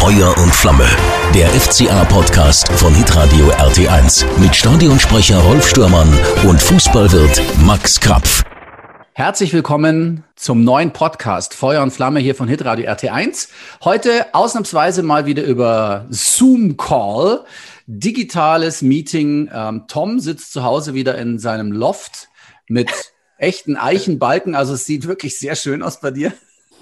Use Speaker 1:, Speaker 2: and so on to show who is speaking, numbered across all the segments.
Speaker 1: Feuer und Flamme. Der FCA-Podcast von Hitradio RT1 mit Stadionsprecher Rolf Stürmann und Fußballwirt Max Krapf.
Speaker 2: Herzlich willkommen zum neuen Podcast Feuer und Flamme hier von Hitradio RT1. Heute ausnahmsweise mal wieder über Zoom Call, digitales Meeting. Ähm, Tom sitzt zu Hause wieder in seinem Loft mit echten Eichenbalken. Also es sieht wirklich sehr schön aus bei dir.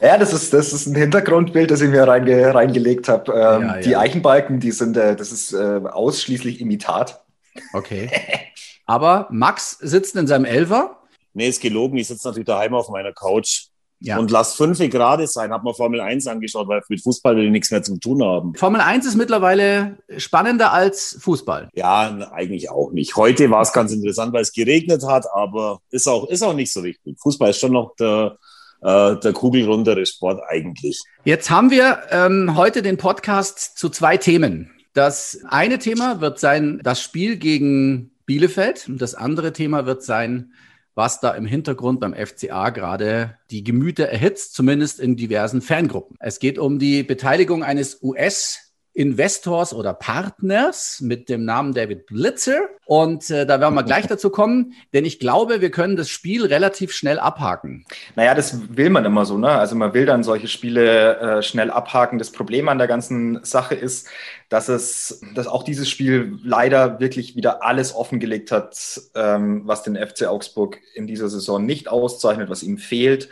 Speaker 3: Ja, das ist, das ist ein Hintergrundbild, das ich mir reinge, reingelegt habe. Ähm, ja, ja. Die Eichenbalken, die sind, äh, das ist äh, ausschließlich Imitat.
Speaker 2: Okay. Aber Max sitzt in seinem Elver.
Speaker 4: Nee, ist gelogen. Ich sitze natürlich daheim auf meiner Couch. Ja. Und lass fünf gerade sein. Hab mal Formel 1 angeschaut, weil mit Fußball will ich nichts mehr zu tun haben.
Speaker 2: Formel 1 ist mittlerweile spannender als Fußball.
Speaker 4: Ja, eigentlich auch nicht. Heute war es ganz interessant, weil es geregnet hat, aber ist auch, ist auch nicht so wichtig. Fußball ist schon noch der, äh, der kugelrundere Sport eigentlich.
Speaker 2: Jetzt haben wir ähm, heute den Podcast zu zwei Themen. Das eine Thema wird sein das Spiel gegen Bielefeld und das andere Thema wird sein, was da im Hintergrund beim FCA gerade die Gemüter erhitzt, zumindest in diversen Fangruppen. Es geht um die Beteiligung eines US- Investors oder Partners mit dem Namen David Blitzer. Und äh, da werden wir gleich dazu kommen, denn ich glaube, wir können das Spiel relativ schnell abhaken.
Speaker 3: Naja, das will man immer so, ne? Also man will dann solche Spiele äh, schnell abhaken. Das Problem an der ganzen Sache ist, dass es, dass auch dieses Spiel leider wirklich wieder alles offengelegt hat, ähm, was den FC Augsburg in dieser Saison nicht auszeichnet, was ihm fehlt.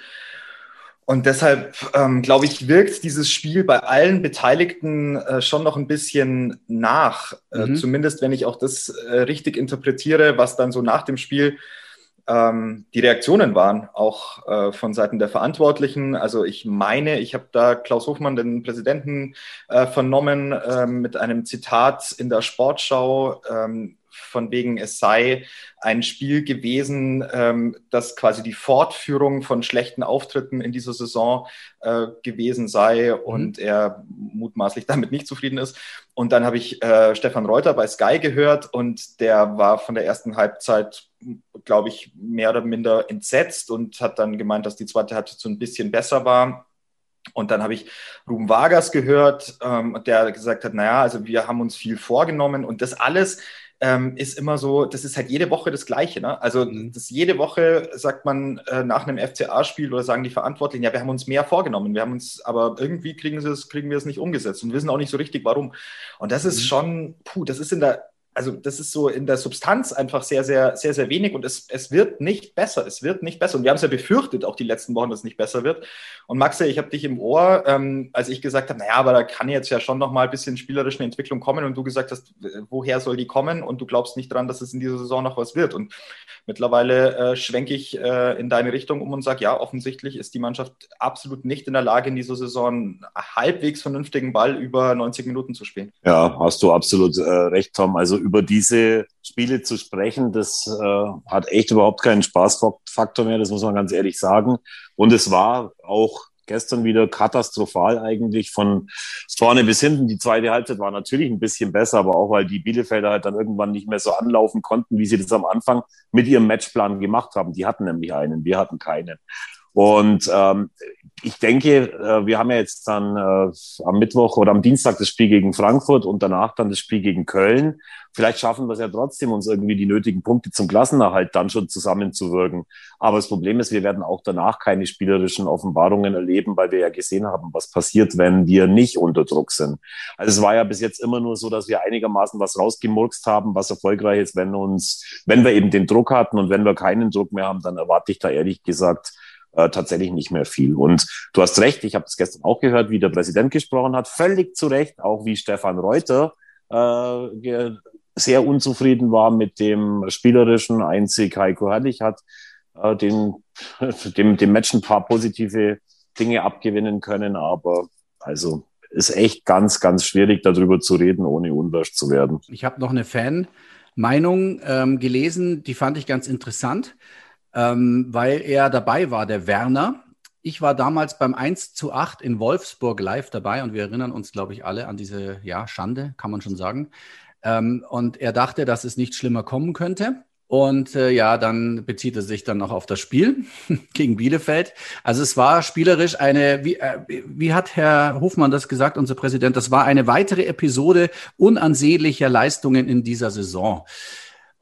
Speaker 3: Und deshalb, ähm, glaube ich, wirkt dieses Spiel bei allen Beteiligten äh, schon noch ein bisschen nach. Äh, mhm. Zumindest, wenn ich auch das äh, richtig interpretiere, was dann so nach dem Spiel ähm, die Reaktionen waren, auch äh, von Seiten der Verantwortlichen. Also ich meine, ich habe da Klaus Hofmann, den Präsidenten, äh, vernommen äh, mit einem Zitat in der Sportschau. Ähm, von wegen, es sei ein Spiel gewesen, ähm, das quasi die Fortführung von schlechten Auftritten in dieser Saison äh, gewesen sei mhm. und er mutmaßlich damit nicht zufrieden ist. Und dann habe ich äh, Stefan Reuter bei Sky gehört und der war von der ersten Halbzeit, glaube ich, mehr oder minder entsetzt und hat dann gemeint, dass die zweite Halbzeit so ein bisschen besser war. Und dann habe ich Ruben Vargas gehört, ähm, der gesagt hat, naja, also wir haben uns viel vorgenommen und das alles ähm, ist immer so, das ist halt jede Woche das Gleiche. Ne? Also mhm. das jede Woche sagt man äh, nach einem FCA-Spiel oder sagen die Verantwortlichen, ja, wir haben uns mehr vorgenommen, wir haben uns, aber irgendwie kriegen, sie es, kriegen wir es nicht umgesetzt und wissen auch nicht so richtig, warum. Und das ist mhm. schon, puh, das ist in der also das ist so in der Substanz einfach sehr, sehr, sehr, sehr wenig und es, es wird nicht besser. Es wird nicht besser. Und wir haben es ja befürchtet, auch die letzten Wochen, dass es nicht besser wird. Und Max, ich habe dich im Ohr, ähm, als ich gesagt habe, naja, aber da kann jetzt ja schon noch mal ein bisschen spielerische Entwicklung kommen und du gesagt hast, woher soll die kommen? Und du glaubst nicht dran, dass es in dieser Saison noch was wird. Und mittlerweile äh, schwenke ich äh, in deine Richtung um und sage, ja, offensichtlich ist die Mannschaft absolut nicht in der Lage, in dieser Saison halbwegs vernünftigen Ball über 90 Minuten zu spielen.
Speaker 4: Ja, hast du absolut äh, recht, Tom. Also über diese Spiele zu sprechen, das äh, hat echt überhaupt keinen Spaßfaktor mehr, das muss man ganz ehrlich sagen. Und es war auch gestern wieder katastrophal eigentlich von vorne bis hinten. Die zweite Halbzeit war natürlich ein bisschen besser, aber auch weil die Bielefelder halt dann irgendwann nicht mehr so anlaufen konnten, wie sie das am Anfang mit ihrem Matchplan gemacht haben. Die hatten nämlich einen, wir hatten keinen. Und ähm, ich denke, äh, wir haben ja jetzt dann äh, am Mittwoch oder am Dienstag das Spiel gegen Frankfurt und danach dann das Spiel gegen Köln. Vielleicht schaffen wir es ja trotzdem, uns irgendwie die nötigen Punkte zum Klassenerhalt dann schon zusammenzuwirken. Aber das Problem ist, wir werden auch danach keine spielerischen Offenbarungen erleben, weil wir ja gesehen haben, was passiert, wenn wir nicht unter Druck sind. Also es war ja bis jetzt immer nur so, dass wir einigermaßen was rausgemurkst haben, was erfolgreich ist, wenn uns, wenn wir eben den Druck hatten und wenn wir keinen Druck mehr haben, dann erwarte ich da ehrlich gesagt äh, tatsächlich nicht mehr viel. Und du hast recht, ich habe es gestern auch gehört, wie der Präsident gesprochen hat, völlig zu Recht, auch wie Stefan Reuter äh, sehr unzufrieden war mit dem spielerischen. Einzig Heiko Herrlich hat äh, den, dem, dem Match ein paar positive Dinge abgewinnen können, aber also ist echt ganz, ganz schwierig, darüber zu reden, ohne unwirsch zu werden.
Speaker 2: Ich habe noch eine Fan-Meinung ähm, gelesen, die fand ich ganz interessant ähm, weil er dabei war, der Werner. Ich war damals beim 1 zu 8 in Wolfsburg live dabei und wir erinnern uns, glaube ich, alle an diese ja, Schande, kann man schon sagen. Ähm, und er dachte, dass es nicht schlimmer kommen könnte. Und äh, ja, dann bezieht es sich dann noch auf das Spiel gegen Bielefeld. Also es war spielerisch eine, wie, äh, wie hat Herr Hofmann das gesagt, unser Präsident, das war eine weitere Episode unansehnlicher Leistungen in dieser Saison.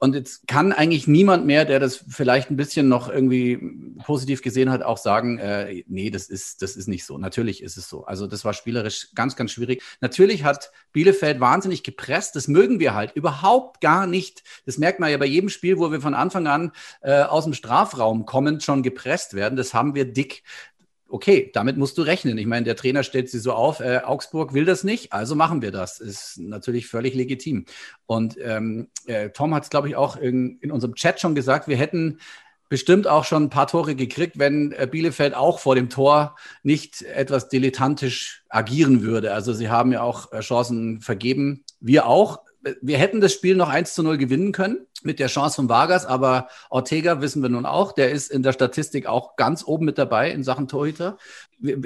Speaker 2: Und jetzt kann eigentlich niemand mehr, der das vielleicht ein bisschen noch irgendwie positiv gesehen hat, auch sagen, äh, nee, das ist, das ist nicht so. Natürlich ist es so. Also das war spielerisch ganz, ganz schwierig. Natürlich hat Bielefeld wahnsinnig gepresst. Das mögen wir halt überhaupt gar nicht. Das merkt man ja bei jedem Spiel, wo wir von Anfang an äh, aus dem Strafraum kommend schon gepresst werden. Das haben wir dick okay, damit musst du rechnen. Ich meine, der Trainer stellt sie so auf, äh, Augsburg will das nicht, also machen wir das. Ist natürlich völlig legitim. Und ähm, äh, Tom hat es, glaube ich, auch in, in unserem Chat schon gesagt, wir hätten bestimmt auch schon ein paar Tore gekriegt, wenn äh, Bielefeld auch vor dem Tor nicht etwas dilettantisch agieren würde. Also sie haben ja auch äh, Chancen vergeben, wir auch wir hätten das Spiel noch 1 zu 0 gewinnen können mit der Chance von Vargas, aber Ortega wissen wir nun auch, der ist in der Statistik auch ganz oben mit dabei in Sachen Torhüter.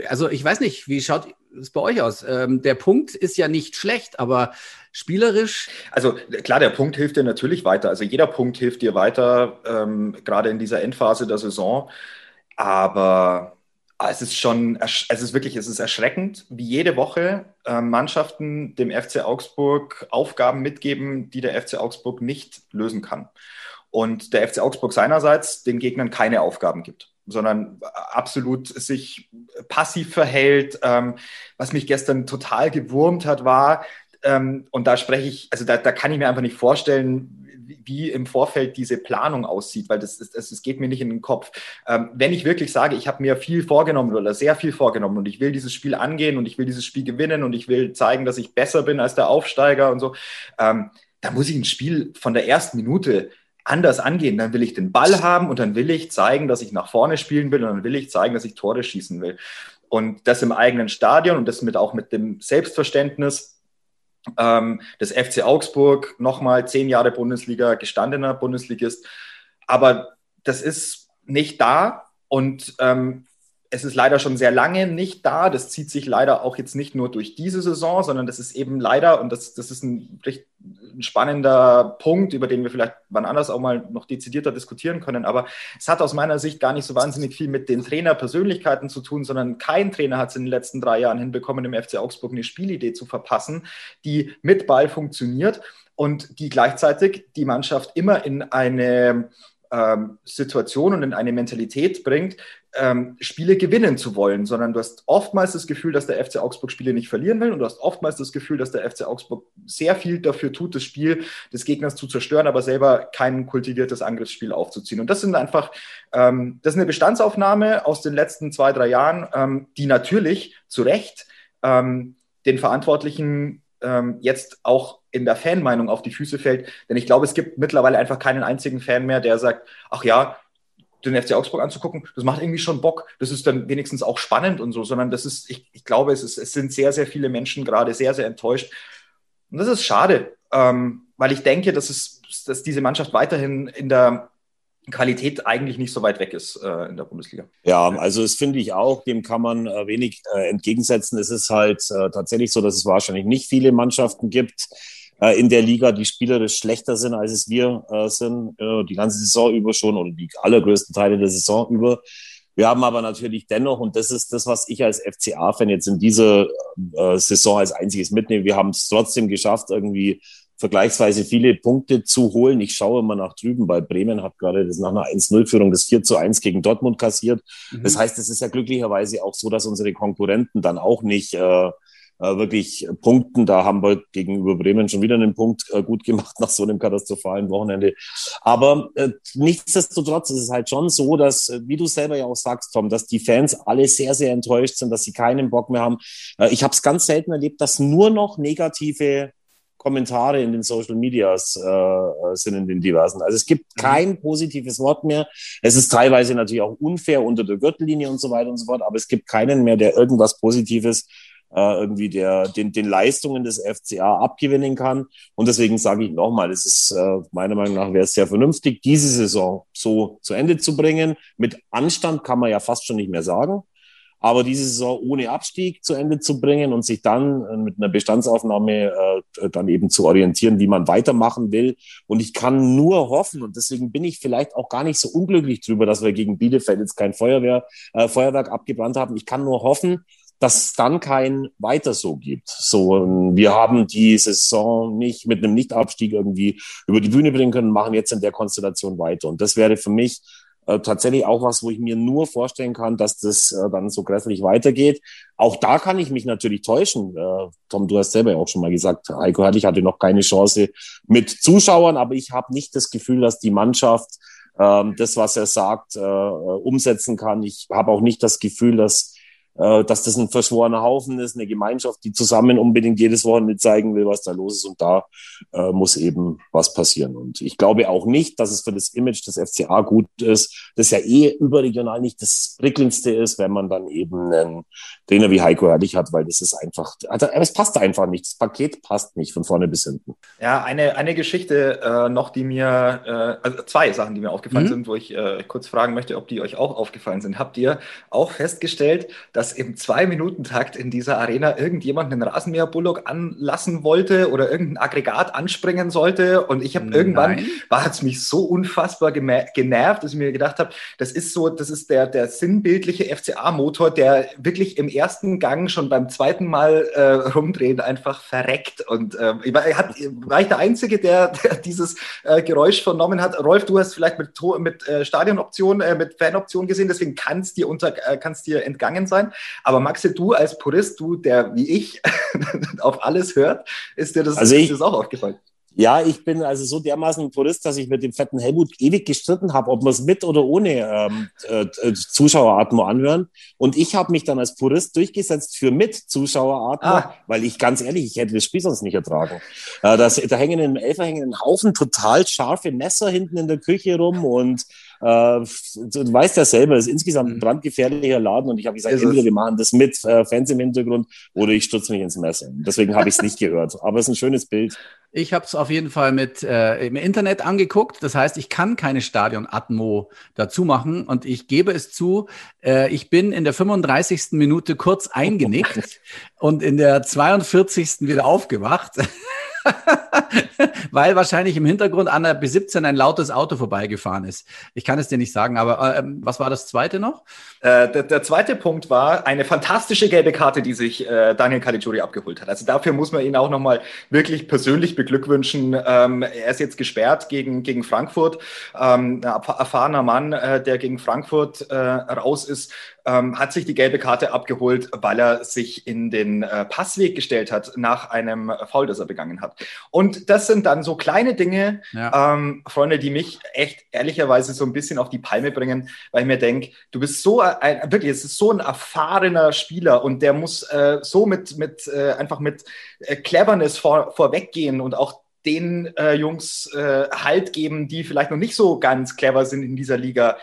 Speaker 2: Also ich weiß nicht, wie schaut es bei euch aus? Ähm, der Punkt ist ja nicht schlecht, aber spielerisch.
Speaker 3: Also klar, der Punkt hilft dir natürlich weiter. Also jeder Punkt hilft dir weiter, ähm, gerade in dieser Endphase der Saison. Aber es ist schon, es ist wirklich, es ist erschreckend, wie jede Woche äh, Mannschaften dem FC Augsburg Aufgaben mitgeben, die der FC Augsburg nicht lösen kann. Und der FC Augsburg seinerseits den Gegnern keine Aufgaben gibt, sondern absolut sich passiv verhält. Ähm, was mich gestern total gewurmt hat, war, ähm, und da spreche ich, also da, da kann ich mir einfach nicht vorstellen, wie im Vorfeld diese Planung aussieht, weil das, das, das geht mir nicht in den Kopf. Ähm, wenn ich wirklich sage, ich habe mir viel vorgenommen oder sehr viel vorgenommen und ich will dieses Spiel angehen und ich will dieses Spiel gewinnen und ich will zeigen, dass ich besser bin als der Aufsteiger und so, ähm, da muss ich ein Spiel von der ersten Minute anders angehen. Dann will ich den Ball haben und dann will ich zeigen, dass ich nach vorne spielen will und dann will ich zeigen, dass ich Tore schießen will. Und das im eigenen Stadion und das mit auch mit dem Selbstverständnis, ähm, das FC Augsburg, nochmal zehn Jahre Bundesliga, gestandener Bundesligist. Aber das ist nicht da und ähm, es ist leider schon sehr lange nicht da. Das zieht sich leider auch jetzt nicht nur durch diese Saison, sondern das ist eben leider, und das, das ist ein recht spannender Punkt, über den wir vielleicht wann anders auch mal noch dezidierter diskutieren können. Aber es hat aus meiner Sicht gar nicht so wahnsinnig viel mit den Trainerpersönlichkeiten zu tun, sondern kein Trainer hat es in den letzten drei Jahren hinbekommen, dem FC Augsburg eine Spielidee zu verpassen, die mit Ball funktioniert und die gleichzeitig die Mannschaft immer in eine ähm, Situation und in eine Mentalität bringt, ähm, Spiele gewinnen zu wollen, sondern du hast oftmals das Gefühl, dass der FC Augsburg Spiele nicht verlieren will und du hast oftmals das Gefühl, dass der FC Augsburg sehr viel dafür tut, das Spiel des Gegners zu zerstören, aber selber kein kultiviertes Angriffsspiel aufzuziehen. Und das sind einfach, ähm, das ist eine Bestandsaufnahme aus den letzten zwei, drei Jahren, ähm, die natürlich zu Recht ähm, den Verantwortlichen ähm, jetzt auch in der Fanmeinung auf die Füße fällt. Denn ich glaube, es gibt mittlerweile einfach keinen einzigen Fan mehr, der sagt, ach ja, den FC Augsburg anzugucken, das macht irgendwie schon Bock. Das ist dann wenigstens auch spannend und so, sondern das ist, ich, ich glaube, es, ist, es sind sehr, sehr viele Menschen gerade sehr, sehr enttäuscht. Und das ist schade, ähm, weil ich denke, dass, es, dass diese Mannschaft weiterhin in der Qualität eigentlich nicht so weit weg ist äh, in der Bundesliga.
Speaker 4: Ja, also das finde ich auch, dem kann man äh, wenig äh, entgegensetzen. Es ist halt äh, tatsächlich so, dass es wahrscheinlich nicht viele Mannschaften gibt äh, in der Liga, die spielerisch schlechter sind, als es wir äh, sind, die ganze Saison über schon oder die allergrößten Teile der Saison über. Wir haben aber natürlich dennoch, und das ist das, was ich als FCA-Fan jetzt in dieser Saison als einziges mitnehme, wir haben es trotzdem geschafft, irgendwie vergleichsweise viele Punkte zu holen. Ich schaue immer nach drüben, weil Bremen hat gerade das nach einer 1-0-Führung das 4 zu 1 gegen Dortmund kassiert. Mhm. Das heißt, es ist ja glücklicherweise auch so, dass unsere Konkurrenten dann auch nicht äh, äh, wirklich punkten. Da haben wir gegenüber Bremen schon wieder einen Punkt äh, gut gemacht nach so einem katastrophalen Wochenende. Aber äh, nichtsdestotrotz ist es halt schon so, dass, äh, wie du selber ja auch sagst, Tom, dass die Fans alle sehr, sehr enttäuscht sind, dass sie keinen Bock mehr haben. Äh, ich habe es ganz selten erlebt, dass nur noch negative Kommentare in den Social Medias äh, sind in den diversen. Also es gibt mhm. kein positives Wort mehr. Es ist teilweise natürlich auch unfair unter der Gürtellinie und so weiter und so fort, aber es gibt keinen mehr, der irgendwas Positives äh, irgendwie der, den, den Leistungen des FCA abgewinnen kann. Und deswegen sage ich nochmal, es ist äh, meiner Meinung nach wäre es sehr vernünftig, diese Saison so zu Ende zu bringen. Mit Anstand kann man ja fast schon nicht mehr sagen. Aber diese Saison ohne Abstieg zu Ende zu bringen und sich dann äh, mit einer Bestandsaufnahme äh, dann eben zu orientieren, wie man weitermachen will. Und ich kann nur hoffen, und deswegen bin ich vielleicht auch gar nicht so unglücklich drüber, dass wir gegen Bielefeld jetzt kein Feuerwehr, äh, Feuerwerk abgebrannt haben. Ich kann nur hoffen, dass es dann kein weiter so gibt. So, wir haben die Saison nicht mit einem Nichtabstieg irgendwie über die Bühne bringen können, machen jetzt in der Konstellation weiter. Und das wäre für mich äh, tatsächlich auch was, wo ich mir nur vorstellen kann, dass das äh, dann so grässlich weitergeht. Auch da kann ich mich natürlich täuschen. Äh, Tom, du hast selber ja auch schon mal gesagt, Heiko Herrlich hatte noch keine Chance mit Zuschauern, aber ich habe nicht das Gefühl, dass die Mannschaft ähm, das, was er sagt, äh, umsetzen kann. Ich habe auch nicht das Gefühl, dass äh, dass das ein verschworener Haufen ist, eine Gemeinschaft, die zusammen unbedingt jedes Wochenende zeigen will, was da los ist. Und da äh, muss eben was passieren. Und ich glaube auch nicht, dass es für das Image des FCA gut ist, das ja eh überregional nicht das prickelndste ist, wenn man dann eben einen Trainer wie Heiko Herrlich hat, weil das ist einfach, also es passt einfach nicht. Das Paket passt nicht von vorne bis hinten.
Speaker 3: Ja, eine, eine Geschichte äh, noch, die mir, äh, also zwei Sachen, die mir aufgefallen mhm. sind, wo ich äh, kurz fragen möchte, ob die euch auch aufgefallen sind. Habt ihr auch festgestellt, dass dass im Zwei-Minuten-Takt in dieser Arena irgendjemand einen Rasenmäher-Bullock anlassen wollte oder irgendein Aggregat anspringen sollte. Und ich habe irgendwann, war es mich so unfassbar genervt, dass ich mir gedacht habe, das ist so, das ist der, der sinnbildliche FCA-Motor, der wirklich im ersten Gang schon beim zweiten Mal äh, rumdrehen einfach verreckt. Und äh, war, hat, war ich der Einzige, der, der dieses äh, Geräusch vernommen hat? Rolf, du hast vielleicht mit, mit äh, Stadionoption, äh, mit Fanoption gesehen, deswegen kann es dir, unter, äh, kann's dir entgangen sein. Aber Maxi, du als Purist, du, der wie ich auf alles hört, ist dir das,
Speaker 4: also ich,
Speaker 3: das auch aufgefallen?
Speaker 4: Ja, ich bin also so dermaßen ein Purist, dass ich mit dem fetten Helmut ewig gestritten habe, ob wir es mit oder ohne ähm, äh, äh, Zuschaueratmo anhören. Und ich habe mich dann als Purist durchgesetzt für mit Zuschaueratmo, ah. weil ich ganz ehrlich, ich hätte das Spiel sonst nicht ertragen. Äh, das, da hängen im Elfer hängen ein Haufen total scharfe Messer hinten in der Küche rum und äh, du weißt ja selber, es ist insgesamt ein mhm. brandgefährlicher Laden und ich habe gesagt, ist entweder wir machen das mit äh, Fans im Hintergrund oder ich stürze mich ins Messer. Deswegen habe ich es nicht gehört. Aber es ist ein schönes Bild.
Speaker 2: Ich habe es auf jeden Fall mit äh, im Internet angeguckt. Das heißt, ich kann keine Stadion-Atmo dazu machen und ich gebe es zu, äh, ich bin in der 35. Minute kurz eingenickt und in der 42. wieder aufgewacht. Weil wahrscheinlich im Hintergrund an der B17 ein lautes Auto vorbeigefahren ist. Ich kann es dir nicht sagen, aber äh, was war das zweite noch?
Speaker 3: Äh, der, der, zweite Punkt war eine fantastische gelbe Karte, die sich äh, Daniel Caligiuri abgeholt hat. Also dafür muss man ihn auch nochmal wirklich persönlich beglückwünschen. Ähm, er ist jetzt gesperrt gegen, gegen Frankfurt. Ähm, ein erfahrener Mann, äh, der gegen Frankfurt äh, raus ist ähm, hat sich die gelbe Karte abgeholt, weil er sich in den äh, Passweg gestellt hat nach einem Foul, das er begangen hat. Und das sind dann so kleine Dinge, ja. ähm, Freunde, die mich echt ehrlicherweise so ein bisschen auf die Palme bringen, weil ich mir denke, du bist so ein, wirklich, es ist so ein erfahrener Spieler und der muss äh, so mit, mit äh, einfach mit äh, Cleverness vor, vorweggehen und auch den äh, Jungs äh, Halt geben, die vielleicht noch nicht so ganz clever sind in dieser Liga.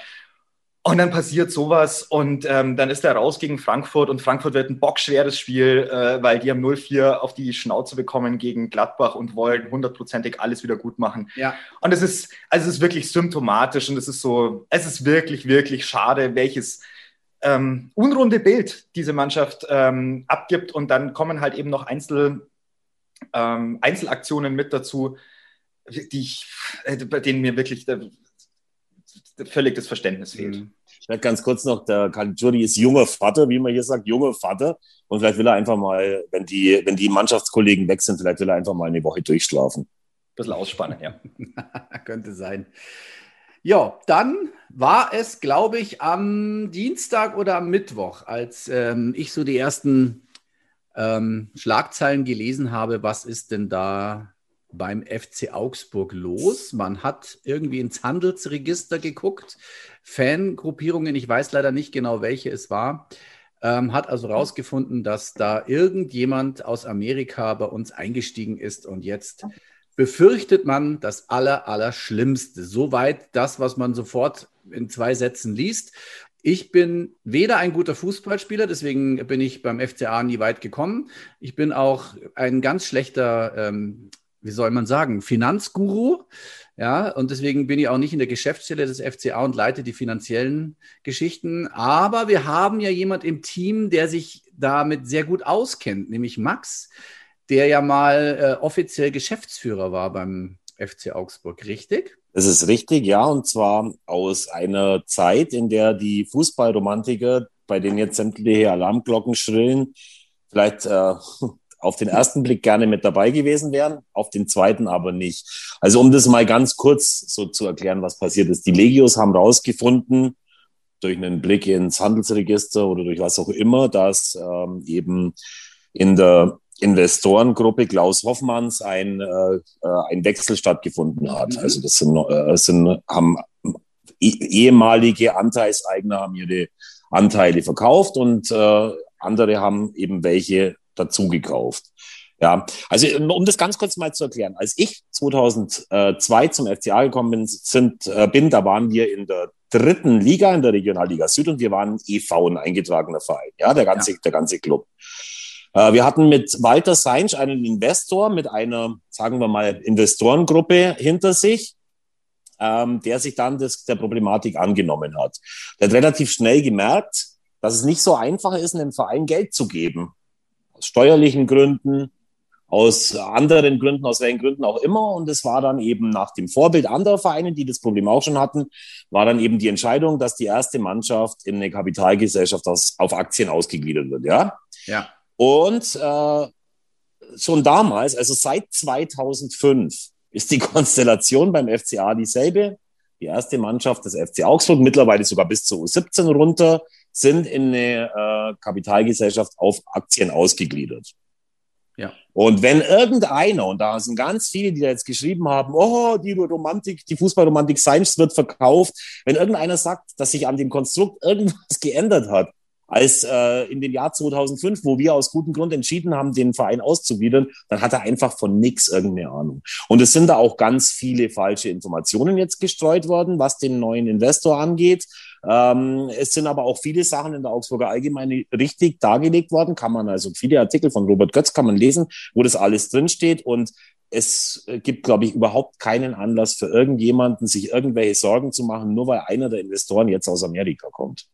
Speaker 3: Und dann passiert sowas und ähm, dann ist er raus gegen Frankfurt und Frankfurt wird ein bockschweres Spiel, äh, weil die haben 0-4 auf die Schnauze bekommen gegen Gladbach und wollen hundertprozentig alles wieder gut machen. Ja. Und es ist, also es ist wirklich symptomatisch und es ist so, es ist wirklich, wirklich schade, welches ähm, unrunde Bild diese Mannschaft ähm, abgibt und dann kommen halt eben noch Einzel, ähm, Einzelaktionen mit dazu, die ich, äh, bei denen mir wirklich, völlig das Verständnis fehlt. Mhm.
Speaker 4: Vielleicht ganz kurz noch, der Caligiuri ist junger Vater, wie man hier sagt, junger Vater. Und vielleicht will er einfach mal, wenn die, wenn die Mannschaftskollegen weg sind, vielleicht will er einfach mal eine Woche durchschlafen.
Speaker 3: Ein bisschen ausspannen, ja.
Speaker 2: Könnte sein. Ja, dann war es, glaube ich, am Dienstag oder am Mittwoch, als ähm, ich so die ersten ähm, Schlagzeilen gelesen habe, was ist denn da beim FC Augsburg los. Man hat irgendwie ins Handelsregister geguckt, Fangruppierungen, ich weiß leider nicht genau, welche es war, ähm, hat also herausgefunden, dass da irgendjemand aus Amerika bei uns eingestiegen ist und jetzt befürchtet man das Aller, Allerschlimmste. Soweit das, was man sofort in zwei Sätzen liest. Ich bin weder ein guter Fußballspieler, deswegen bin ich beim FCA nie weit gekommen. Ich bin auch ein ganz schlechter ähm, wie soll man sagen, Finanzguru. Ja, und deswegen bin ich auch nicht in der Geschäftsstelle des FCA und leite die finanziellen Geschichten. Aber wir haben ja jemand im Team, der sich damit sehr gut auskennt, nämlich Max, der ja mal äh, offiziell Geschäftsführer war beim FC Augsburg, richtig?
Speaker 4: Das ist richtig, ja, und zwar aus einer Zeit, in der die Fußballromantiker, bei denen jetzt sämtliche Alarmglocken schrillen, vielleicht äh, auf den ersten Blick gerne mit dabei gewesen wären, auf den zweiten aber nicht. Also um das mal ganz kurz so zu erklären, was passiert ist. Die Legios haben rausgefunden, durch einen Blick ins Handelsregister oder durch was auch immer, dass ähm, eben in der Investorengruppe Klaus Hoffmanns ein, äh, ein Wechsel stattgefunden hat. Mhm. Also das sind, äh, sind haben ehemalige Anteilseigner haben ihre Anteile verkauft und äh, andere haben eben welche dazu gekauft. Ja, also um das ganz kurz mal zu erklären, als ich 2002 zum FCA gekommen bin, sind, äh, bin, da waren wir in der dritten Liga, in der Regionalliga Süd und wir waren EV, ein eingetragener Verein, ja, der ganze, ja. der ganze Club. Äh, wir hatten mit Walter Seinsch einen Investor mit einer, sagen wir mal, Investorengruppe hinter sich, ähm, der sich dann das, der Problematik angenommen hat. Der hat relativ schnell gemerkt, dass es nicht so einfach ist, einem Verein Geld zu geben aus steuerlichen Gründen, aus anderen Gründen, aus welchen Gründen auch immer. Und es war dann eben nach dem Vorbild anderer Vereine, die das Problem auch schon hatten, war dann eben die Entscheidung, dass die erste Mannschaft in eine Kapitalgesellschaft auf Aktien ausgegliedert wird. Ja.
Speaker 2: Ja.
Speaker 4: Und äh, schon damals, also seit 2005, ist die Konstellation beim FCA dieselbe. Die erste Mannschaft des FC Augsburg, mittlerweile sogar bis zu U17 runter, sind in eine äh, Kapitalgesellschaft auf Aktien ausgegliedert.
Speaker 2: Ja.
Speaker 4: Und wenn irgendeiner, und da sind ganz viele, die da jetzt geschrieben haben, oh, die Romantik, die Fußballromantik Science wird verkauft, wenn irgendeiner sagt, dass sich an dem Konstrukt irgendwas geändert hat, als äh, in dem Jahr 2005, wo wir aus gutem Grund entschieden haben, den Verein auszugliedern, dann hat er einfach von nichts irgendeine Ahnung. Und es sind da auch ganz viele falsche Informationen jetzt gestreut worden, was den neuen Investor angeht. Ähm, es sind aber auch viele Sachen in der Augsburger Allgemeine richtig dargelegt worden. Kann man also viele Artikel von Robert Götz kann man lesen, wo das alles drinsteht. Und es gibt, glaube ich, überhaupt keinen Anlass für irgendjemanden, sich irgendwelche Sorgen zu machen, nur weil einer der Investoren jetzt aus Amerika kommt.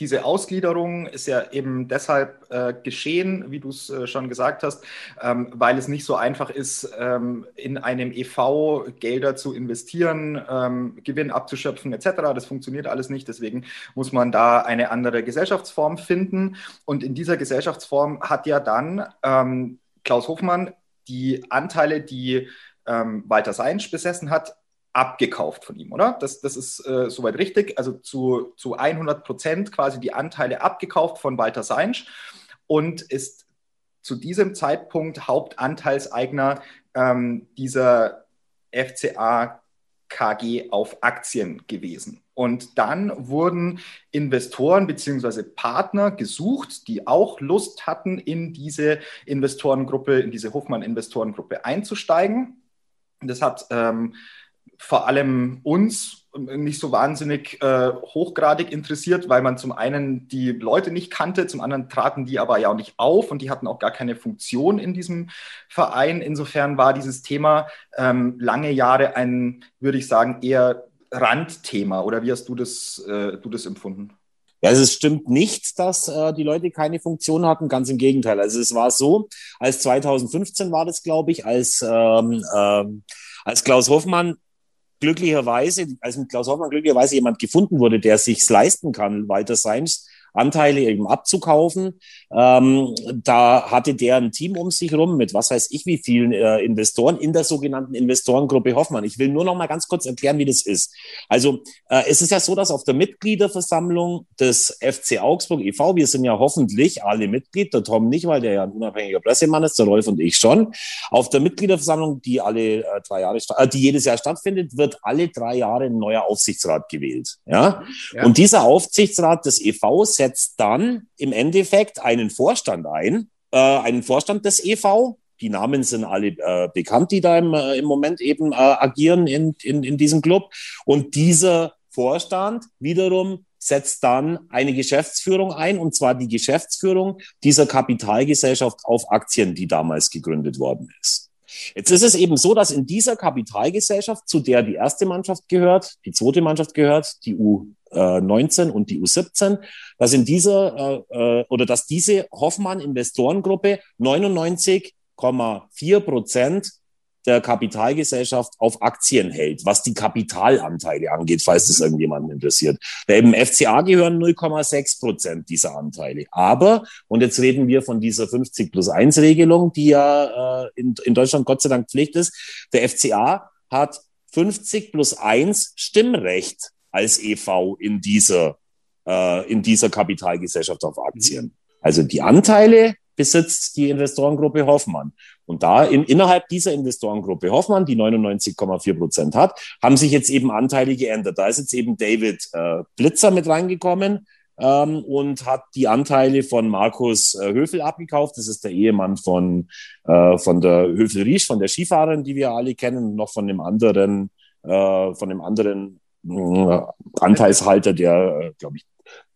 Speaker 3: Diese Ausgliederung ist ja eben deshalb äh, geschehen, wie du es äh, schon gesagt hast, ähm, weil es nicht so einfach ist, ähm, in einem EV Gelder zu investieren, ähm, Gewinn abzuschöpfen etc. Das funktioniert alles nicht. Deswegen muss man da eine andere Gesellschaftsform finden. Und in dieser Gesellschaftsform hat ja dann ähm, Klaus Hofmann die Anteile, die ähm, Walter Seinsch besessen hat, abgekauft von ihm, oder? Das, das ist äh, soweit richtig. Also zu, zu 100 Prozent quasi die Anteile abgekauft von Walter Seinsch und ist zu diesem Zeitpunkt Hauptanteilseigner ähm, dieser FCA KG auf Aktien gewesen. Und dann wurden Investoren bzw. Partner gesucht, die auch Lust hatten, in diese Investorengruppe, in diese Hofmann-Investorengruppe einzusteigen. Das hat ähm, vor allem uns nicht so wahnsinnig äh, hochgradig interessiert, weil man zum einen die Leute nicht kannte, zum anderen traten die aber ja auch nicht auf und die hatten auch gar keine Funktion in diesem Verein. Insofern war dieses Thema ähm, lange Jahre ein, würde ich sagen, eher Randthema. Oder wie hast du das, äh, du das empfunden?
Speaker 4: Ja, also es stimmt nicht, dass äh, die Leute keine Funktion hatten, ganz im Gegenteil. Also es war so, als 2015 war das, glaube ich, als, ähm, ähm, als Klaus Hoffmann glücklicherweise, als mit Klaus Hoffmann glücklicherweise jemand gefunden wurde, der sich's leisten kann, Walter Seins Anteile eben abzukaufen. Ähm, da hatte der ein Team um sich rum mit was weiß ich wie vielen äh, Investoren in der sogenannten Investorengruppe Hoffmann. Ich will nur noch mal ganz kurz erklären, wie das ist. Also äh, es ist ja so, dass auf der Mitgliederversammlung des FC Augsburg e.V., wir sind ja hoffentlich alle Mitglied, der Tom nicht, weil der ja ein unabhängiger Pressemann ist, der Rolf und ich schon. Auf der Mitgliederversammlung, die alle äh, drei Jahre, äh, die jedes Jahr stattfindet, wird alle drei Jahre ein neuer Aufsichtsrat gewählt. Ja? ja. Und dieser Aufsichtsrat des e.V. setzt dann im Endeffekt einen Vorstand ein, äh, einen Vorstand des EV. Die Namen sind alle äh, bekannt, die da im, äh, im Moment eben äh, agieren in, in, in diesem Club. Und dieser Vorstand wiederum setzt dann eine Geschäftsführung ein, und zwar die Geschäftsführung dieser Kapitalgesellschaft auf Aktien, die damals gegründet worden ist. Jetzt ist es eben so, dass in dieser Kapitalgesellschaft, zu der die erste Mannschaft gehört, die zweite Mannschaft gehört, die U19 und die U17, dass in dieser äh, äh, oder dass diese Hoffmann Investorengruppe 99,4 Prozent der Kapitalgesellschaft auf Aktien hält, was die Kapitalanteile angeht, falls das irgendjemanden interessiert. Der eben FCA gehören 0,6 Prozent dieser Anteile. Aber, und jetzt reden wir von dieser 50 plus 1 Regelung, die ja äh, in, in Deutschland Gott sei Dank Pflicht ist. Der FCA hat 50 plus 1 Stimmrecht als EV in dieser, äh, in dieser Kapitalgesellschaft auf Aktien. Also die Anteile besitzt die Investorengruppe Hoffmann. Und da in, innerhalb dieser Investorengruppe Hoffmann, die 99,4 Prozent hat, haben sich jetzt eben Anteile geändert. Da ist jetzt eben David äh, Blitzer mit reingekommen ähm, und hat die Anteile von Markus äh, Höfel abgekauft. Das ist der Ehemann von, äh, von der Höfel Riesch, von der Skifahrerin, die wir alle kennen, noch von dem anderen, äh, von dem anderen Anteilshalter, der, äh, glaube ich,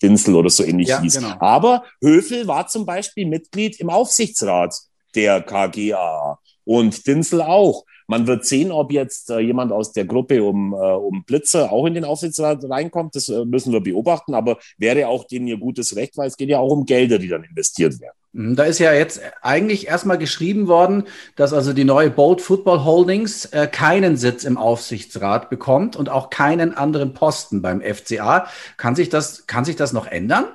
Speaker 4: Dinsel oder so ähnlich ja, hieß. Genau. Aber Höfel war zum Beispiel Mitglied im Aufsichtsrat der KGA und Dinsel auch. Man wird sehen, ob jetzt äh, jemand aus der Gruppe um, äh, um Blitzer auch in den Aufsichtsrat reinkommt. Das äh, müssen wir beobachten, aber wäre auch denen ihr gutes Recht, weil es geht ja auch um Gelder, die dann investiert werden.
Speaker 2: Mhm, da ist ja jetzt eigentlich erstmal geschrieben worden, dass also die neue Boat Football Holdings äh, keinen Sitz im Aufsichtsrat bekommt und auch keinen anderen Posten beim FCA. Kann sich das, kann sich das noch ändern?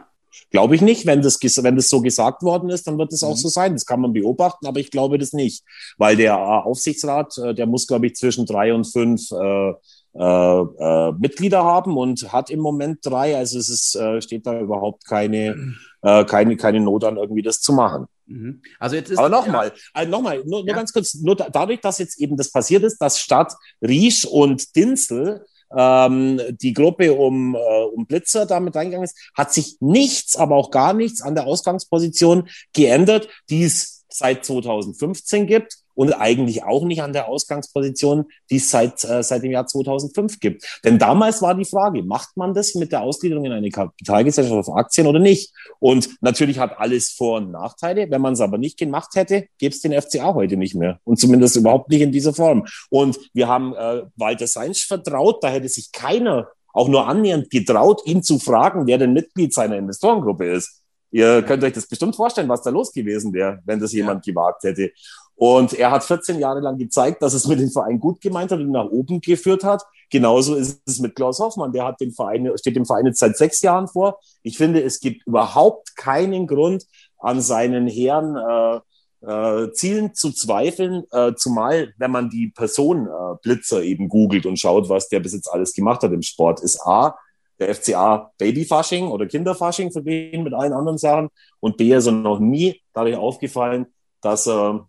Speaker 4: Glaube ich nicht. Wenn das, wenn das so gesagt worden ist, dann wird es auch mhm. so sein. Das kann man beobachten, aber ich glaube das nicht. Weil der Aufsichtsrat, äh, der muss, glaube ich, zwischen drei und fünf äh, äh, äh, Mitglieder haben und hat im Moment drei. Also es ist, äh, steht da überhaupt keine, äh, keine, keine Not an, irgendwie das zu machen. Mhm. Also jetzt ist, Aber nochmal, ja. äh, nochmal, nur, nur ja. ganz kurz, nur da, dadurch, dass jetzt eben das passiert ist, dass statt Riesch und Dinzel ähm, die Gruppe um, äh, um Blitzer damit reingegangen ist, hat sich nichts, aber auch gar nichts an der Ausgangsposition geändert, die es seit 2015 gibt und eigentlich auch nicht an der Ausgangsposition, die es seit, äh, seit dem Jahr 2005 gibt. Denn damals war die Frage, macht man das mit der Ausgliederung in eine Kapitalgesellschaft auf Aktien oder nicht? Und natürlich hat alles Vor- und Nachteile. Wenn man es aber nicht gemacht hätte, gäbe es den FCA heute nicht mehr. Und zumindest überhaupt nicht in dieser Form. Und wir haben äh, Walter Seinsch vertraut, da hätte sich keiner auch nur annähernd getraut, ihn zu fragen, wer denn Mitglied seiner Investorengruppe ist. Ihr könnt euch das bestimmt vorstellen, was da los gewesen wäre, wenn das jemand gewagt hätte. Und er hat 14 Jahre lang gezeigt, dass es mit dem Verein gut gemeint hat und nach oben geführt hat. Genauso ist es mit Klaus Hoffmann. Der hat den Verein, steht dem Verein jetzt seit sechs Jahren vor. Ich finde, es gibt überhaupt keinen Grund, an seinen Herren äh, äh, Zielen zu zweifeln, äh, zumal wenn man die Person äh, Blitzer eben googelt und schaut, was der bis jetzt alles gemacht hat im Sport, ist A, der FCA Babyfasching oder Kinderfasching verglichen mit allen anderen Sachen und B, ist er noch nie dadurch aufgefallen, dass er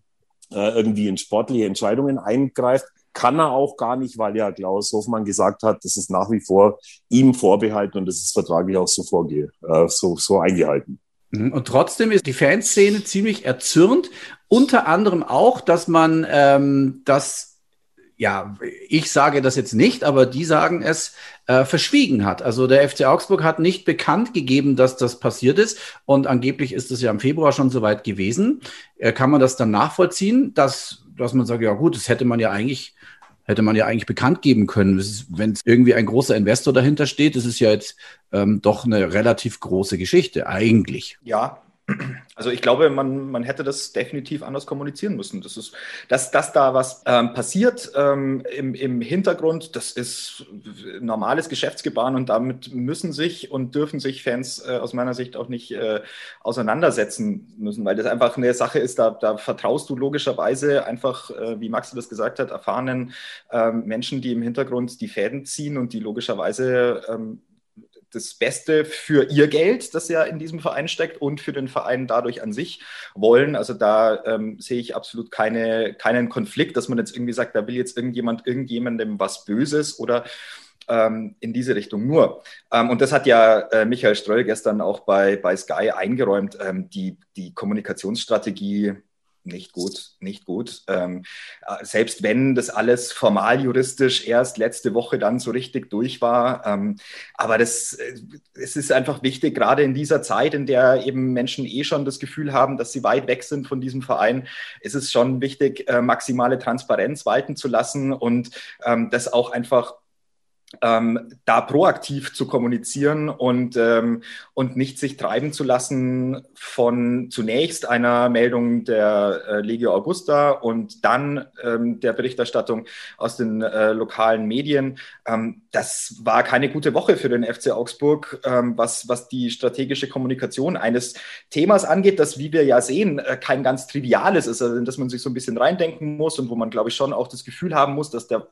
Speaker 4: äh, irgendwie in sportliche Entscheidungen eingreift. Kann er auch gar nicht, weil ja Klaus Hofmann gesagt hat, das ist nach wie vor ihm vorbehalten und das ist vertraglich auch so, vorge äh, so, so eingehalten.
Speaker 2: Mhm. Und trotzdem ist die Fanszene ziemlich erzürnt. Unter anderem auch, dass man ähm, das ja, ich sage das jetzt nicht, aber die sagen es, äh, verschwiegen hat. Also der FC Augsburg hat nicht bekannt gegeben, dass das passiert ist. Und angeblich ist es ja im Februar schon soweit gewesen. Äh, kann man das dann nachvollziehen, dass, dass man sagt, ja gut, das hätte man ja eigentlich hätte man ja eigentlich bekannt geben können. Wenn es irgendwie ein großer Investor dahinter steht, das ist ja jetzt ähm, doch eine relativ große Geschichte, eigentlich.
Speaker 3: Ja, also ich glaube, man, man hätte das definitiv anders kommunizieren müssen. Das ist, dass, dass da was ähm, passiert ähm, im, im Hintergrund, das ist normales Geschäftsgebaren und damit müssen sich und dürfen sich Fans äh, aus meiner Sicht auch nicht äh, auseinandersetzen müssen, weil das einfach eine Sache ist, da, da vertraust du logischerweise einfach, äh, wie Max das gesagt hat, erfahrenen ähm, Menschen, die im Hintergrund die Fäden ziehen und die logischerweise ähm, das Beste für ihr Geld, das ja in diesem Verein steckt und für den Verein dadurch an sich wollen. Also da ähm, sehe ich absolut keine, keinen Konflikt, dass man jetzt irgendwie sagt, da will jetzt irgendjemand irgendjemandem was Böses oder ähm, in diese Richtung nur. Ähm, und das hat ja äh, Michael Ströll gestern auch bei, bei Sky eingeräumt, ähm, die, die Kommunikationsstrategie nicht gut, nicht gut. Ähm, äh, selbst wenn das alles formal juristisch erst letzte Woche dann so richtig durch war. Ähm, aber das, äh, es ist einfach wichtig, gerade in dieser Zeit, in der eben Menschen eh schon das Gefühl haben, dass sie weit weg sind von diesem Verein, ist es schon wichtig, äh, maximale Transparenz walten zu lassen und ähm, das auch einfach ähm, da proaktiv zu kommunizieren und, ähm, und nicht sich treiben zu lassen von zunächst einer Meldung der äh, Legio Augusta und dann ähm, der Berichterstattung aus den äh, lokalen Medien. Ähm, das war keine gute Woche für den FC Augsburg, ähm, was, was die strategische Kommunikation eines Themas angeht, das, wie wir ja sehen, äh, kein ganz triviales ist, also, dass man sich so ein bisschen reindenken muss und wo man, glaube ich, schon auch das Gefühl haben muss, dass der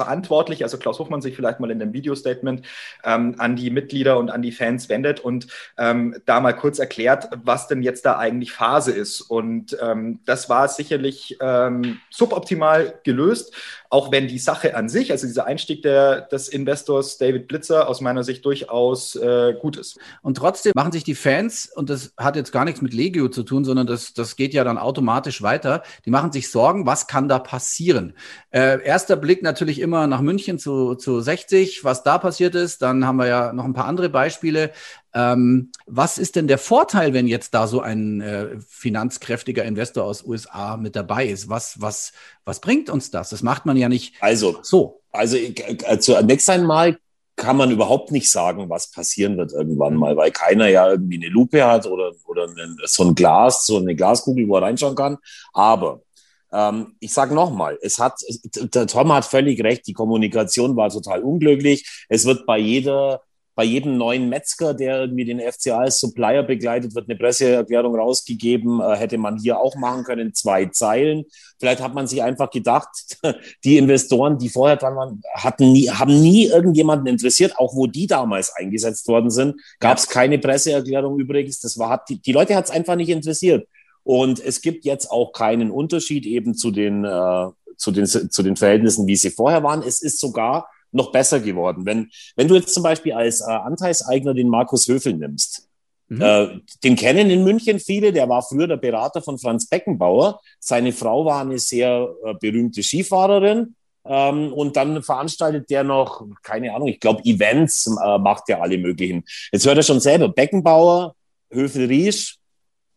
Speaker 3: verantwortlich, also Klaus Hofmann sich vielleicht mal in dem Video-Statement ähm, an die Mitglieder und an die Fans wendet und ähm, da mal kurz erklärt, was denn jetzt da eigentlich Phase ist. Und ähm, das war sicherlich ähm, suboptimal gelöst, auch wenn die Sache an sich, also dieser Einstieg der, des Investors David Blitzer aus meiner Sicht durchaus äh, gut ist.
Speaker 2: Und trotzdem machen sich die Fans, und das hat jetzt gar nichts mit Legio zu tun, sondern das, das geht ja dann automatisch weiter, die machen sich Sorgen, was kann da passieren? Äh, erster Blick natürlich immer nach München zu, zu 60, was da passiert ist. Dann haben wir ja noch ein paar andere Beispiele. Ähm, was ist denn der Vorteil, wenn jetzt da so ein äh, finanzkräftiger Investor aus USA mit dabei ist? Was, was, was bringt uns das? Das macht man ja nicht
Speaker 4: also, so. Also äh, zunächst einmal kann man überhaupt nicht sagen, was passieren wird irgendwann mal, weil keiner ja irgendwie eine Lupe hat oder, oder so ein Glas, so eine Glaskugel, wo er reinschauen kann. Aber ähm, ich sage nochmal, es hat, der Tom hat völlig recht, die Kommunikation war total unglücklich. Es wird bei jeder bei jedem neuen Metzger, der irgendwie den FCA als Supplier begleitet, wird eine Presseerklärung rausgegeben. Äh, hätte man hier auch machen können, zwei Zeilen. Vielleicht hat man sich einfach gedacht, die Investoren, die vorher dran waren, hatten nie, haben nie irgendjemanden interessiert. Auch wo die damals eingesetzt worden sind, gab es keine Presseerklärung übrigens. Das war, hat, die, die Leute hat es einfach nicht interessiert. Und es gibt jetzt auch keinen Unterschied eben zu den, äh, zu den, zu den Verhältnissen, wie sie vorher waren. Es ist sogar noch besser geworden. Wenn, wenn du jetzt zum Beispiel als äh, Anteilseigner den Markus Höfel nimmst, mhm. äh, den kennen in München viele, der war früher der Berater von Franz Beckenbauer. Seine Frau war eine sehr äh, berühmte Skifahrerin. Ähm, und dann veranstaltet der noch, keine Ahnung, ich glaube, Events äh, macht er alle möglichen. Jetzt hört er schon selber, Beckenbauer, Höfel Riesch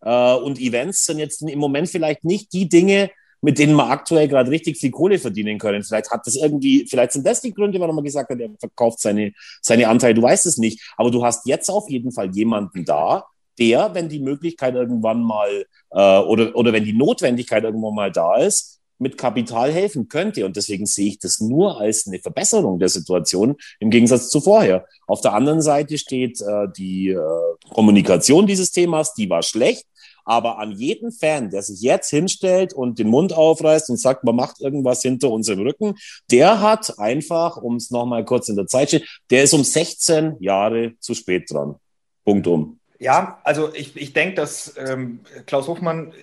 Speaker 4: und Events sind jetzt im Moment vielleicht nicht die Dinge, mit denen man aktuell gerade richtig viel Kohle verdienen können. Vielleicht hat das irgendwie, vielleicht sind das die Gründe, warum man gesagt hat, er verkauft seine, seine Anteile. Du weißt es nicht. Aber du hast jetzt auf jeden Fall jemanden da, der, wenn die Möglichkeit irgendwann mal äh, oder, oder wenn die Notwendigkeit irgendwann mal da ist, mit Kapital helfen könnte. Und deswegen sehe ich das nur als eine Verbesserung der Situation im Gegensatz zu vorher. Auf der anderen Seite steht äh, die äh, Kommunikation dieses Themas, die war schlecht. Aber an jeden Fan, der sich jetzt hinstellt und den Mund aufreißt und sagt, man macht irgendwas hinter unserem Rücken, der hat einfach, um es nochmal kurz in der Zeit steht, der ist um 16 Jahre zu spät dran. Punkt um.
Speaker 3: Ja, also ich, ich denke, dass ähm, Klaus Hofmann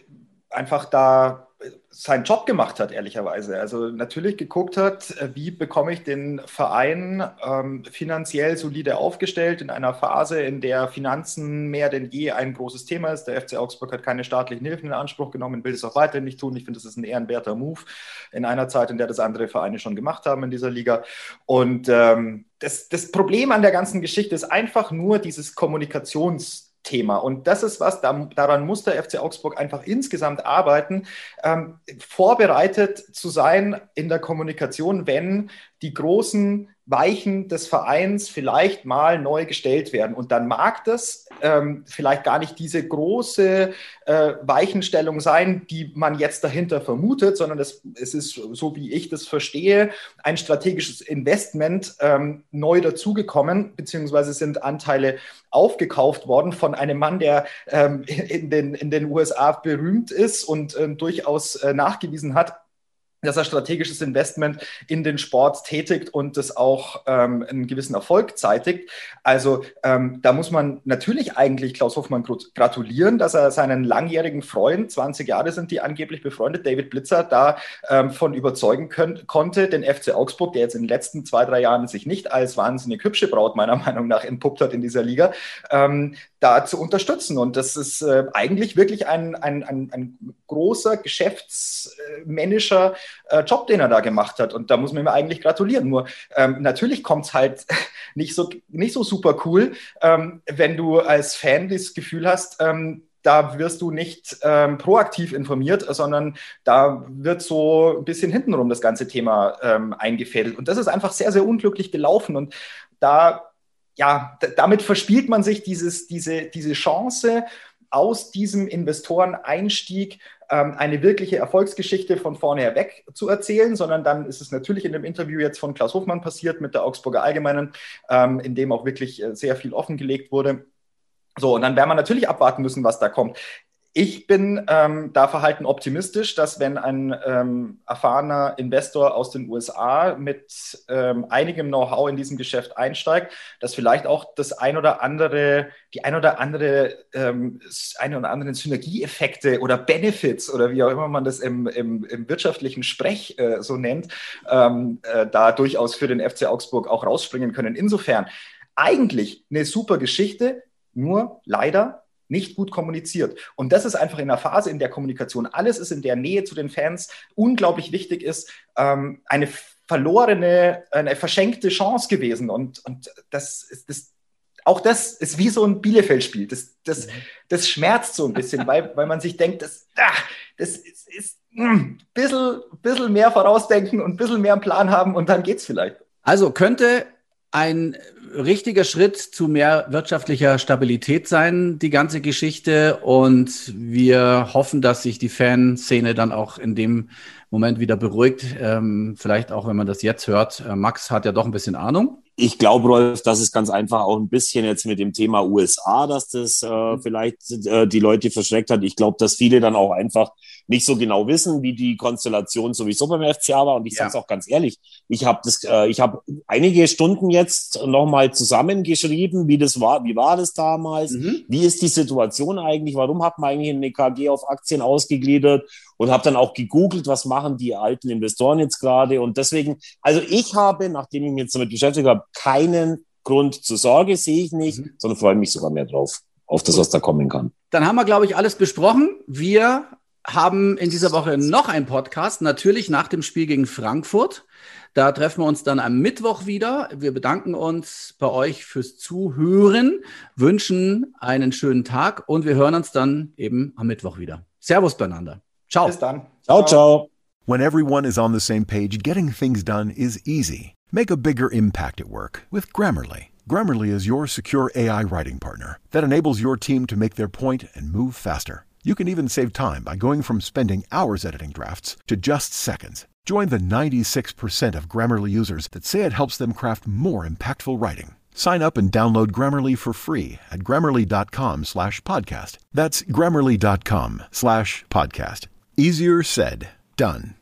Speaker 3: einfach da seinen Job gemacht hat, ehrlicherweise. Also natürlich geguckt hat, äh, wie bekomme ich den Verein ähm, finanziell solide aufgestellt in einer Phase, in der Finanzen mehr denn je ein großes Thema ist. Der FC Augsburg hat keine staatlichen Hilfen in Anspruch genommen, will es auch weiterhin nicht tun. Ich finde, das ist ein ehrenwerter Move in einer Zeit, in der das andere Vereine schon gemacht haben in dieser Liga. Und ähm, das, das Problem an der ganzen Geschichte ist einfach nur dieses Kommunikations- Thema. Und das ist was, daran muss der FC Augsburg einfach insgesamt arbeiten, ähm, vorbereitet zu sein in der Kommunikation, wenn die großen Weichen des Vereins vielleicht mal neu gestellt werden. Und dann mag das ähm, vielleicht gar nicht diese große äh, Weichenstellung sein, die man jetzt dahinter vermutet, sondern es, es ist, so wie ich das verstehe, ein strategisches Investment ähm, neu dazugekommen, beziehungsweise sind Anteile aufgekauft worden von einem Mann, der ähm, in, den, in den USA berühmt ist und ähm, durchaus äh, nachgewiesen hat, dass er strategisches Investment in den Sport tätigt und das auch ähm, einen gewissen Erfolg zeitigt. Also ähm, da muss man natürlich eigentlich Klaus Hoffmann gratulieren, dass er seinen langjährigen Freund, 20 Jahre sind die angeblich befreundet, David Blitzer, da ähm, von überzeugen können, konnte, den FC Augsburg, der jetzt in den letzten zwei, drei Jahren sich nicht als wahnsinnig hübsche Braut meiner Meinung nach entpuppt hat in dieser Liga, ähm, da zu unterstützen. Und das ist äh, eigentlich wirklich ein, ein, ein, ein großer geschäftsmännischer äh, Job, den er da gemacht hat. Und da muss man ihm eigentlich gratulieren. Nur ähm, natürlich kommt es halt nicht so, nicht so super cool, ähm, wenn du als Fan das Gefühl hast, ähm, da wirst du nicht ähm, proaktiv informiert, sondern da wird so ein bisschen hintenrum das ganze Thema ähm, eingefädelt. Und das ist einfach sehr, sehr unglücklich gelaufen. Und da ja, damit verspielt man sich dieses, diese, diese Chance, aus diesem Investoreneinstieg ähm, eine wirkliche Erfolgsgeschichte von vorne her weg zu erzählen, sondern dann ist es natürlich in dem Interview jetzt von Klaus Hofmann passiert mit der Augsburger Allgemeinen, ähm, in dem auch wirklich äh, sehr viel offengelegt wurde. So, und dann werden wir natürlich abwarten müssen, was da kommt. Ich bin ähm, da verhalten optimistisch, dass wenn ein ähm, erfahrener Investor aus den USA mit ähm, einigem Know-how in diesem Geschäft einsteigt, dass vielleicht auch das ein oder andere, die ein oder andere, ähm, ein oder anderen Synergieeffekte oder Benefits oder wie auch immer man das im, im, im wirtschaftlichen Sprech äh, so nennt, ähm, äh, da durchaus für den FC Augsburg auch rausspringen können. Insofern eigentlich eine super Geschichte, nur leider nicht gut kommuniziert. Und das ist einfach in einer Phase, in der Kommunikation alles ist, in der Nähe zu den Fans unglaublich wichtig ist, ähm, eine verlorene, eine verschenkte Chance gewesen. Und, und das ist das. Auch das ist wie so ein Bielefeld-Spiel. Das, das, mhm. das schmerzt so ein bisschen, weil, weil man sich denkt, das, ah, das ist, ist ein hm, bisschen, bisschen mehr vorausdenken und ein bisschen mehr einen Plan haben und dann geht's vielleicht.
Speaker 2: Also könnte ein richtiger Schritt zu mehr wirtschaftlicher Stabilität sein, die ganze Geschichte. Und wir hoffen, dass sich die Fanszene dann auch in dem Moment wieder beruhigt. Ähm, vielleicht auch, wenn man das jetzt hört. Äh, Max hat ja doch ein bisschen Ahnung.
Speaker 4: Ich glaube, Rolf, das ist ganz einfach auch ein bisschen jetzt mit dem Thema USA, dass das äh, mhm. vielleicht äh, die Leute verschreckt hat. Ich glaube, dass viele dann auch einfach nicht so genau wissen, wie die Konstellation sowieso beim FCA war. Und ich ja. sage es auch ganz ehrlich, ich habe das, äh, ich habe einige Stunden jetzt nochmal zusammengeschrieben, wie das war, wie war das damals, mhm. wie ist die Situation eigentlich, warum hat man eigentlich eine KG auf Aktien ausgegliedert und habe dann auch gegoogelt, was machen die alten Investoren jetzt gerade. Und deswegen, also ich habe, nachdem ich mich jetzt damit beschäftigt habe, keinen Grund zur Sorge, sehe ich nicht, mhm. sondern freue mich sogar mehr drauf, auf das, was da kommen kann.
Speaker 2: Dann haben wir, glaube ich, alles besprochen. Wir haben in dieser Woche noch einen Podcast, natürlich nach dem Spiel gegen Frankfurt. Da treffen wir uns dann am Mittwoch wieder. Wir bedanken uns bei euch fürs Zuhören, wünschen einen schönen Tag und wir hören uns dann eben am Mittwoch wieder. Servus beieinander. Ciao.
Speaker 3: Bis dann.
Speaker 4: Ciao, ciao.
Speaker 5: When everyone is on the same page, getting things done is easy. Make a bigger impact at work with Grammarly. Grammarly is your secure AI writing partner that enables your team to make their point and move faster. You can even save time by going from spending hours editing drafts to just seconds. Join the 96% of Grammarly users that say it helps them craft more impactful writing. Sign up and download Grammarly for free at grammarly.com slash podcast. That's grammarly.com slash podcast. Easier said, done.